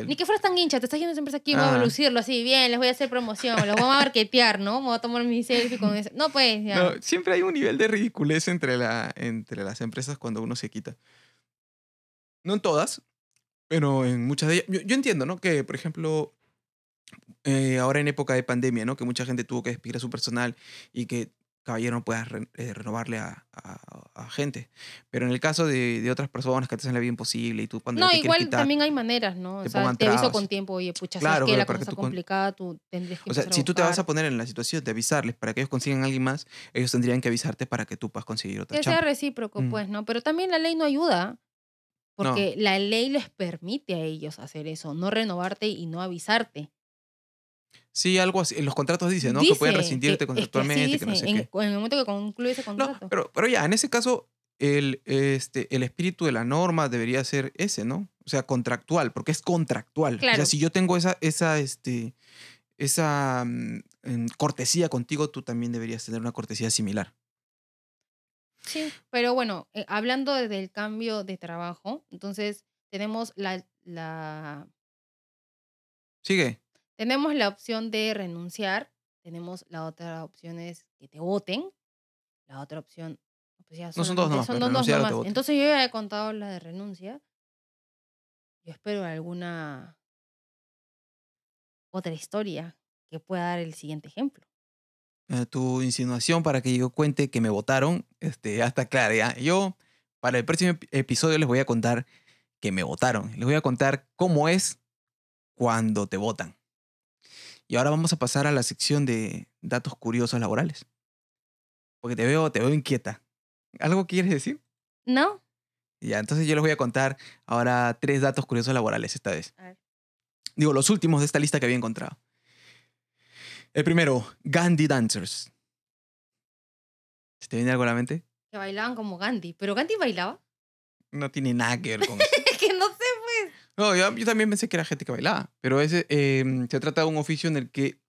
Ni que fueras tan hincha, te estás yendo a esa empresa aquí, voy a Ah. lucirlo así, bien, les voy a hacer promoción, los voy a marketear, ¿no? Me voy a tomar mi selfie con eso. No, pues, ya. No, siempre hay un nivel de ridiculez entre, la, entre las empresas cuando uno se quita. No en todas, pero en muchas de ellas. Yo, yo entiendo, ¿no? Que, por ejemplo, eh, ahora en época de pandemia, ¿no? Que mucha gente tuvo que despedir a su personal y que caballero no pueda re- eh, renovarle a, a- a gente. Pero en el caso de, de otras personas que te hacen la vida imposible y tú cuando No, te igual quitar- también hay maneras, ¿no? te O sea, te aviso con tiempo, oye, pucha, Claro, sabes que la cosa está tú complicada, tú tendrías que O sea, si tú te vas a poner en la situación de avisarles para que ellos consigan a alguien más, ellos tendrían que avisarte para que tú puedas conseguir otra Que sea recíproco, Mm. pues, ¿no? Pero también la ley no ayuda. No. Porque la ley les permite a ellos hacer eso, no renovarte y no avisarte. Sí, algo así. En los contratos dice, ¿no? que pueden rescindirte es que así contractualmente, que no sé en, qué. en el momento que concluye ese No, contrato. pero, pero ya, en ese caso, el, este, el espíritu de la norma debería ser ese, ¿no? O sea, contractual, porque es contractual. O Claro. sea, si yo tengo esa, esa, este, esa mm, cortesía contigo, tú también deberías tener una cortesía similar. Sí, pero bueno, eh, hablando de- del cambio de trabajo, entonces tenemos la, la, Sigue. Tenemos la opción de renunciar, tenemos la otra opción es que te voten, la otra opción pues ya No, son dos nomás, son pues, dos nomás. Entonces yo ya he contado la de renuncia. Yo espero alguna otra historia que pueda dar el siguiente ejemplo. Eh, tu insinuación para que yo cuente que me votaron, este, ya está clara. ¿ya? Yo, para el próximo ep- episodio, les voy a contar que me votaron. Les voy a contar cómo es cuando te votan. Y ahora vamos a pasar a la sección de datos curiosos laborales. Porque te veo, te veo inquieta. ¿Algo quieres decir? ¿No? Ya, entonces yo les voy a contar ahora tres datos curiosos laborales esta vez. A ver. Digo, los últimos de esta lista que había encontrado. El primero, Gandhi Dancers. ¿Se te viene algo a la mente? Que bailaban como Gandhi. ¿Pero Gandhi bailaba? No tiene nada que ver con eso. Es que no sé, pues. No, yo, también pensé que era gente que bailaba, pero ese, eh, se trata de un oficio en el que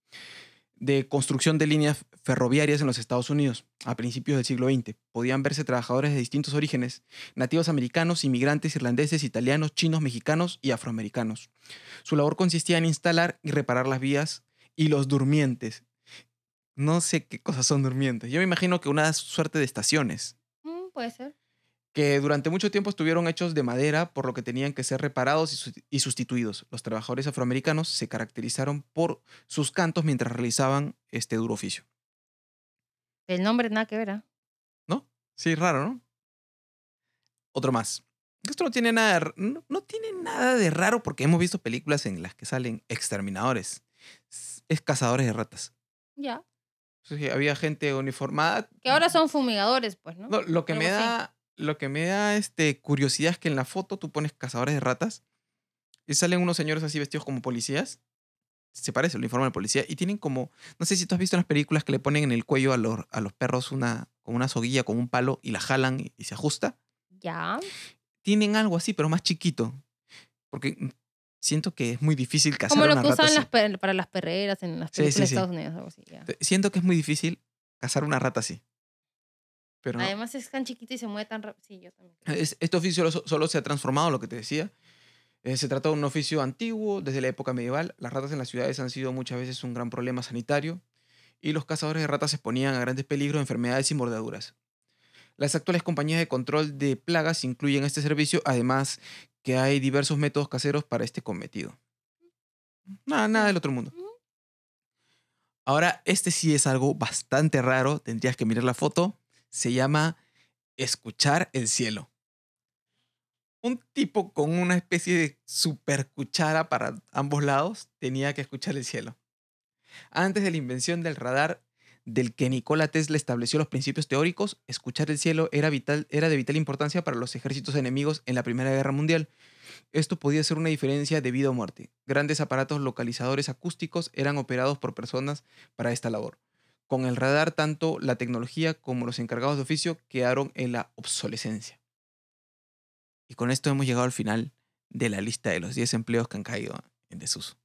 de construcción de líneas ferroviarias en los Estados Unidos a principios del siglo XX. Podían verse trabajadores de distintos orígenes, nativos americanos, inmigrantes irlandeses, italianos, chinos, mexicanos y afroamericanos. Su labor consistía en instalar y reparar las vías y los durmientes. No sé qué cosas son durmientes. Yo me imagino que una suerte de estaciones Mm, puede ser. Que durante mucho tiempo estuvieron hechos de madera, por lo que tenían que ser reparados y, sus- y sustituidos. Los trabajadores afroamericanos se caracterizaron por sus cantos mientras realizaban este duro oficio. El nombre nada que ver, ¿ah? ¿No? Sí, raro, ¿no? Otro más. Esto no tiene nada no, no tiene nada de raro porque hemos visto películas en las que salen exterminadores. Es- Es cazadores de ratas. Ya. Sí, había gente uniformada. Que ahora son fumigadores, pues, ¿no? No, lo que me da, lo que me da este, curiosidad es que en la foto tú pones cazadores de ratas y salen unos señores así vestidos como policías. Se parece el uniforme de policía y tienen como, no sé si tú has visto en las películas que le ponen en el cuello a los, a los perros una, como una soguilla, como un palo y la jalan y, y se ajusta. Ya. Tienen algo así, pero más chiquito. Porque mm, siento que es muy difícil cazar Como lo una que usan las para las perreras en las Sí, películas sí, de sí. Estados Unidos, algo así. ya. Siento que es muy difícil cazar una rata así. Pero. Además es tan chiquito y se mueve tan rápido. Sí, yo también. Es- este oficio solo, solo se ha transformado, lo que te decía. Eh, se trata de un oficio antiguo, desde la época medieval. Las ratas en las ciudades han sido muchas veces un gran problema sanitario y los cazadores de ratas se exponían a grandes peligros de enfermedades y mordeduras. Las actuales compañías de control de plagas incluyen este servicio, además que hay diversos métodos caseros para este cometido. Nada, nada del otro mundo. Ahora, este sí es algo bastante raro, tendrías que mirar la foto. Se llama escuchar el cielo. Un tipo con una especie de super cuchara para ambos lados tenía que escuchar el cielo. Antes de la invención del radar, del que Nikola Tesla estableció los principios teóricos, escuchar el cielo era, vital, era de vital importancia para los ejércitos enemigos en la Primera Guerra Mundial. Esto podía ser una diferencia de vida o muerte. Grandes aparatos localizadores acústicos eran operados por personas para esta labor. Con el radar, tanto la tecnología como los encargados de oficio quedaron en la obsolescencia. Y con esto hemos llegado al final de la lista de los 10 empleos que han caído en desuso.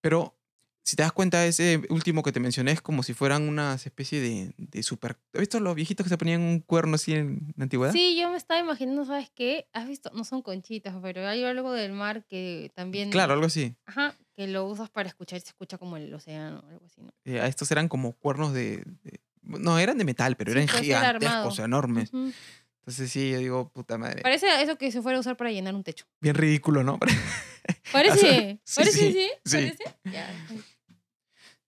Pero si te das cuenta, ese último que te mencioné es como si fueran una especie de, de super... ¿Has visto los viejitos que se ponían un cuerno así en la antigüedad? Sí, yo me estaba imaginando, ¿sabes qué? ¿Has visto? No son conchitas, pero hay algo del mar que también. Claro, algo así. Ajá, que lo usas para escuchar y se escucha como el océano, algo así, ¿no? Eh, estos eran como cuernos de, de- No, eran de metal, pero Sí, eran gigantescos, enormes. Ujú. Entonces sí, yo digo, puta madre. Parece eso que se fuera a usar para llenar un techo. Bien ridículo, ¿no? Parece, parece, sí, sí, sí. parece. Ya.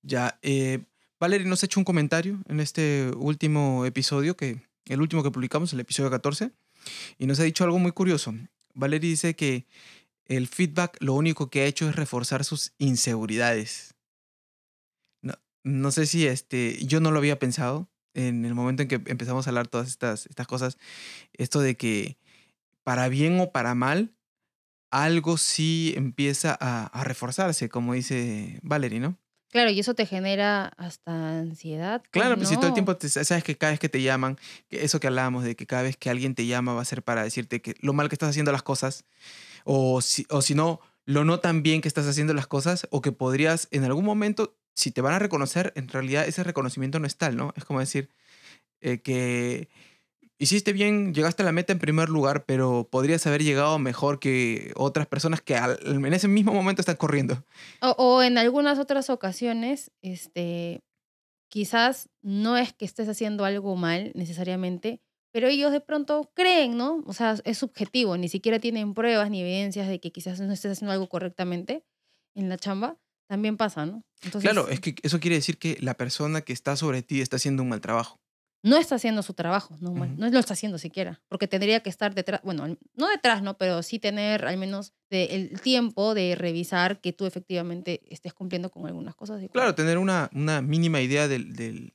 Ya, eh, Valerie nos ha hecho un comentario en este último episodio, que el último que publicamos, el episodio 14, y nos ha dicho algo muy curioso. Valerie dice que el feedback lo único que ha hecho es reforzar sus inseguridades. No, no sé si este, yo no lo había pensado en el momento en que empezamos a hablar todas estas, estas cosas, esto de que para bien o para mal, algo sí empieza a, a reforzarse, como dice Valerie, ¿no? Claro, y eso te genera hasta ansiedad. pues, Claro, pues si todo el tiempo te- sabes que cada vez que te llaman, eso que hablábamos de que cada vez que alguien te llama va a ser para decirte que lo mal que estás haciendo las cosas, o si, o si no, lo no tan bien que estás haciendo las cosas, o que podrías en algún momento, si te van a reconocer, en realidad ese reconocimiento no es tal, ¿no? Es como decir eh, que hiciste bien, llegaste a la meta en primer lugar, pero podrías haber llegado mejor que otras personas que al- en ese mismo momento están corriendo. O, o en algunas otras ocasiones, este, quizás no es que estés haciendo algo mal necesariamente, pero ellos de pronto creen, ¿no? O sea, es subjetivo, ni siquiera tienen pruebas ni evidencias de que quizás no estés haciendo algo correctamente en la chamba. También pasa, ¿no? Entonces, Claro, es que eso quiere decir que la persona que está sobre ti está haciendo un mal trabajo. No está haciendo su trabajo, no, no lo está haciendo siquiera, porque tendría que estar detrás, bueno, no detrás, ¿no? Pero sí tener al menos de- el tiempo de revisar que tú efectivamente estés cumpliendo con algunas cosas. Claro, con- tener una, una mínima idea del-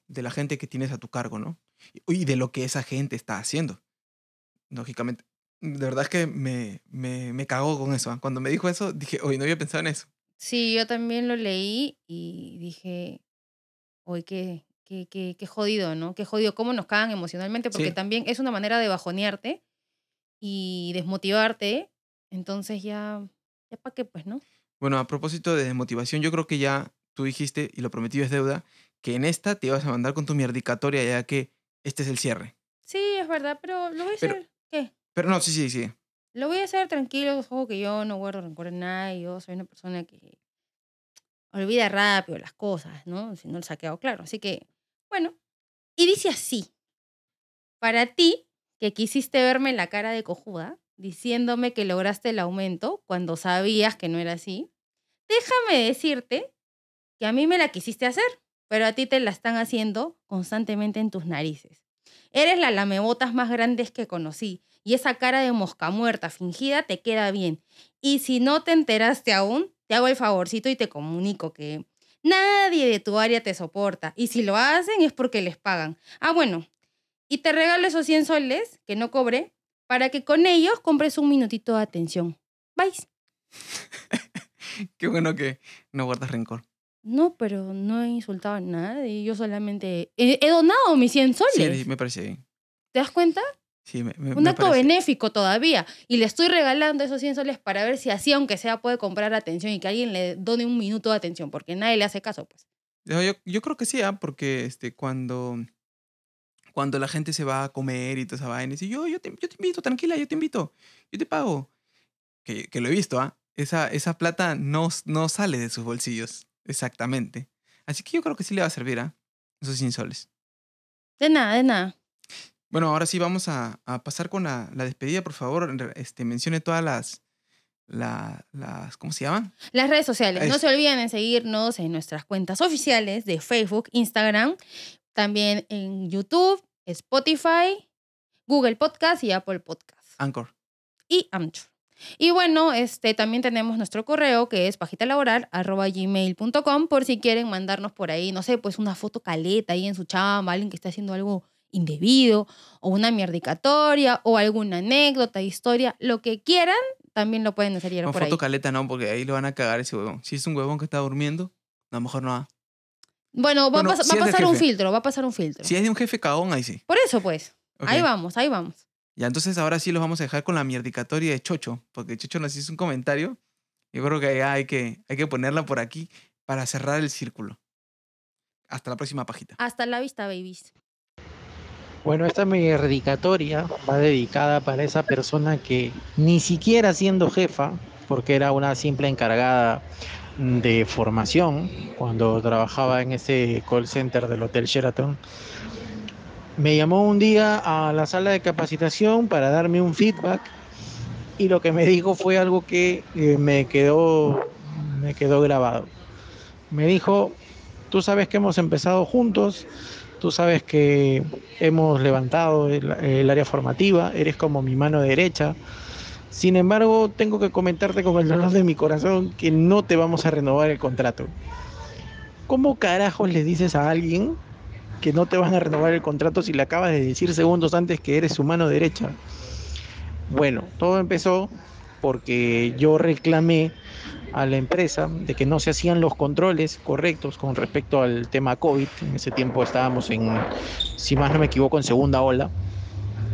de la gente que tienes a tu cargo, ¿no? Y de lo que esa gente está haciendo. Lógicamente. De verdad es que me, me, me cagó con eso. ¿ah? Cuando me dijo eso, dije, oye, no había pensado en eso. Sí, yo también lo leí y dije, oye, qué, qué, qué, qué jodido, ¿no? Qué jodido, cómo nos cagan emocionalmente, porque Sí. también es una manera de bajonearte y desmotivarte. Entonces ya, ya para qué, pues, ¿no? Bueno, a propósito de desmotivación, yo creo que ya tú dijiste, y lo prometido es deuda, que en esta te ibas a mandar con tu mierdicatoria ya que este es el cierre. Sí, es verdad, pero lo voy a Pero- hacer. ¿Qué? Pero no, sí, sí, sí. Lo voy a hacer tranquilo, ojo que yo no guardo rencor en nada yo soy una persona que olvida rápido las cosas, ¿no? Si no lo ha quedado claro. Así que, bueno, y dice así, para ti que quisiste verme la cara de cojuda, diciéndome que lograste el aumento cuando sabías que no era así, déjame decirte que a mí me la quisiste hacer, pero a ti te la están haciendo constantemente en tus narices. Eres la lamebotas más grandes que conocí y esa cara de mosca muerta fingida te queda bien. Y si no te enteraste aún, te hago el favorcito y te comunico que nadie de tu área te soporta. Y si lo hacen es porque les pagan. Ah, bueno. Y te regalo esos 100 soles que no cobré para que con ellos compres un minutito de atención. Bye. Qué bueno que no guardas rencor. No, pero no he insultado a nadie. Yo solamente he, he donado mis 100 soles. Sí, me parece bien. ¿Te das cuenta? Sí, me, me- Un acto benéfico todavía. Y le estoy regalando esos 100 soles para ver si así, aunque sea, puede comprar atención y que alguien le done un minuto de atención, porque nadie le hace caso, pues. Yo, yo- creo que sí, ¿ah? porque este, cuando, cuando la gente se va a comer y toda esa vaina, y dice, yo, yo, te, yo te invito, tranquila, yo te invito, yo te pago. Que, que lo he visto, ¿ah? Esa, esa plata no, no sale de sus bolsillos, exactamente. Así que yo creo que sí le va a servir, ¿ah? Esos 100 soles. De nada, de nada. Bueno, ahora sí vamos a, a pasar con la, la despedida, por favor. Este, mencione todas las, la- las, ¿cómo se llaman? Las redes sociales. No se olviden de seguirnos en nuestras cuentas oficiales de Facebook, Instagram, también en YouTube, Spotify, Google Podcast y Apple Podcast. Anchor. y Anchor. Y bueno, este, también tenemos nuestro correo que es pajitalaboral.gmail.com por si quieren mandarnos por ahí, no sé, pues una foto caleta ahí en su chamba, alguien que está haciendo algo indebido, o una mierdicatoria, o alguna anécdota, historia, lo que quieran, también lo pueden hacer Con por ahí. foto caleta, no, porque ahí lo van a cagar ese huevón. Si es un huevón que está durmiendo, a lo mejor no va. Bueno, va, Bueno, pas- si va a pasar un filtro, va a pasar un filtro. Si es de un jefe cagón, ahí sí. Por eso, pues, Ok. ahí vamos, ahí vamos. Ya, entonces ahora sí los vamos a dejar con la mierdicatoria de Chocho, porque Chocho nos hizo un comentario. Yo creo que ya hay que, hay que ponerla por aquí para cerrar el círculo. Hasta la próxima pajita. Hasta la vista, babies. Bueno, esta dedicatoria va dedicada para esa persona que ni siquiera siendo jefa, porque era una simple encargada de formación cuando trabajaba en ese call center del Hotel Sheraton, me llamó un día a la sala de capacitación para darme un feedback y lo que me dijo fue algo que eh, me quedó me quedó grabado. Me dijo, tú sabes que hemos empezado juntos, tú sabes que hemos levantado el, área formativa, eres como mi mano derecha. Sin embargo, tengo que comentarte con el dolor de mi corazón que no te vamos a renovar el contrato. ¿Cómo carajos le dices a alguien que no te van a renovar el contrato si le acabas de decir segundos antes que eres su mano derecha? Bueno, todo empezó porque yo reclamé a la empresa de que no se hacían los controles correctos con respecto al tema COVID. En ese tiempo estábamos en, si más no me equivoco, en segunda ola.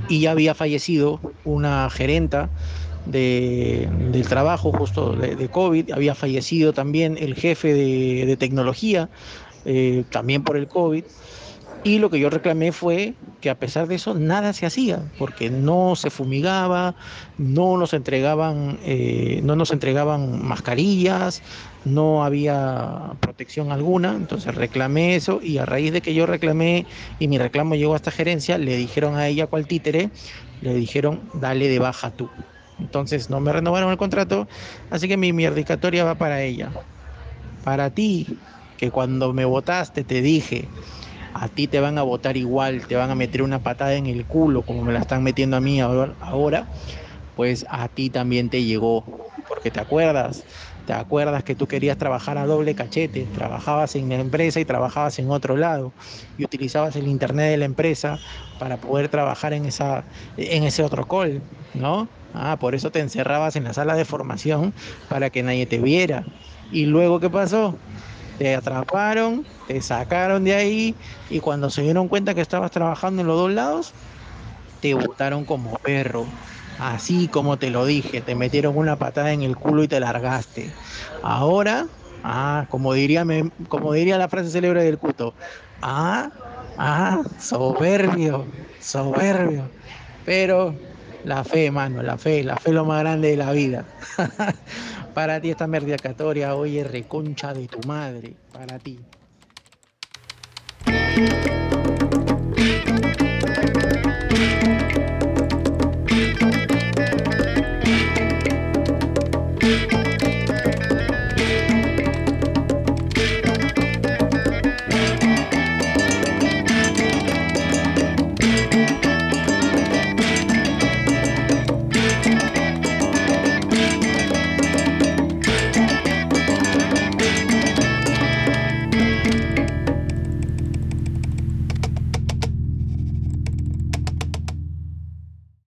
Y ya había fallecido una gerenta de, del trabajo justo de, COVID. Había fallecido también el jefe de, de tecnología, eh, también por el COVID. Y lo que yo reclamé fue que a pesar de eso nada se hacía, porque no se fumigaba, no nos entregaban, eh, no nos entregaban mascarillas, no había protección alguna. Entonces reclamé eso y a raíz de que yo reclamé y mi reclamo llegó a esta gerencia, le dijeron a ella cual títere, le dijeron dale de baja tú. Entonces no me renovaron el contrato, así que mi mierdicatoria va para ella. Para ti, que cuando me votaste te dije a ti te van a votar igual, te van a meter una patada en el culo como me la están metiendo a mí ahora, pues a ti también te llegó, porque te acuerdas, te acuerdas que tú querías trabajar a doble cachete, trabajabas en la empresa y trabajabas en otro lado y utilizabas el internet de la empresa para poder trabajar en esa en ese otro call, ¿no? Ah, por eso te encerrabas en la sala de formación para que nadie te viera. Y luego ¿qué pasó? Te atraparon, te sacaron de ahí y cuando se dieron cuenta que estabas trabajando en los dos lados, te botaron como perro. Así como te lo dije, te metieron una patada en el culo y te largaste. Ahora, ah, como diría, como diría la frase célebre del cuto, ah, ah, soberbio, soberbio. Pero la fe, mano, la fe, la fe es lo más grande de la vida. para ti esta merdiacatoria, oye, reconcha de tu madre, para ti.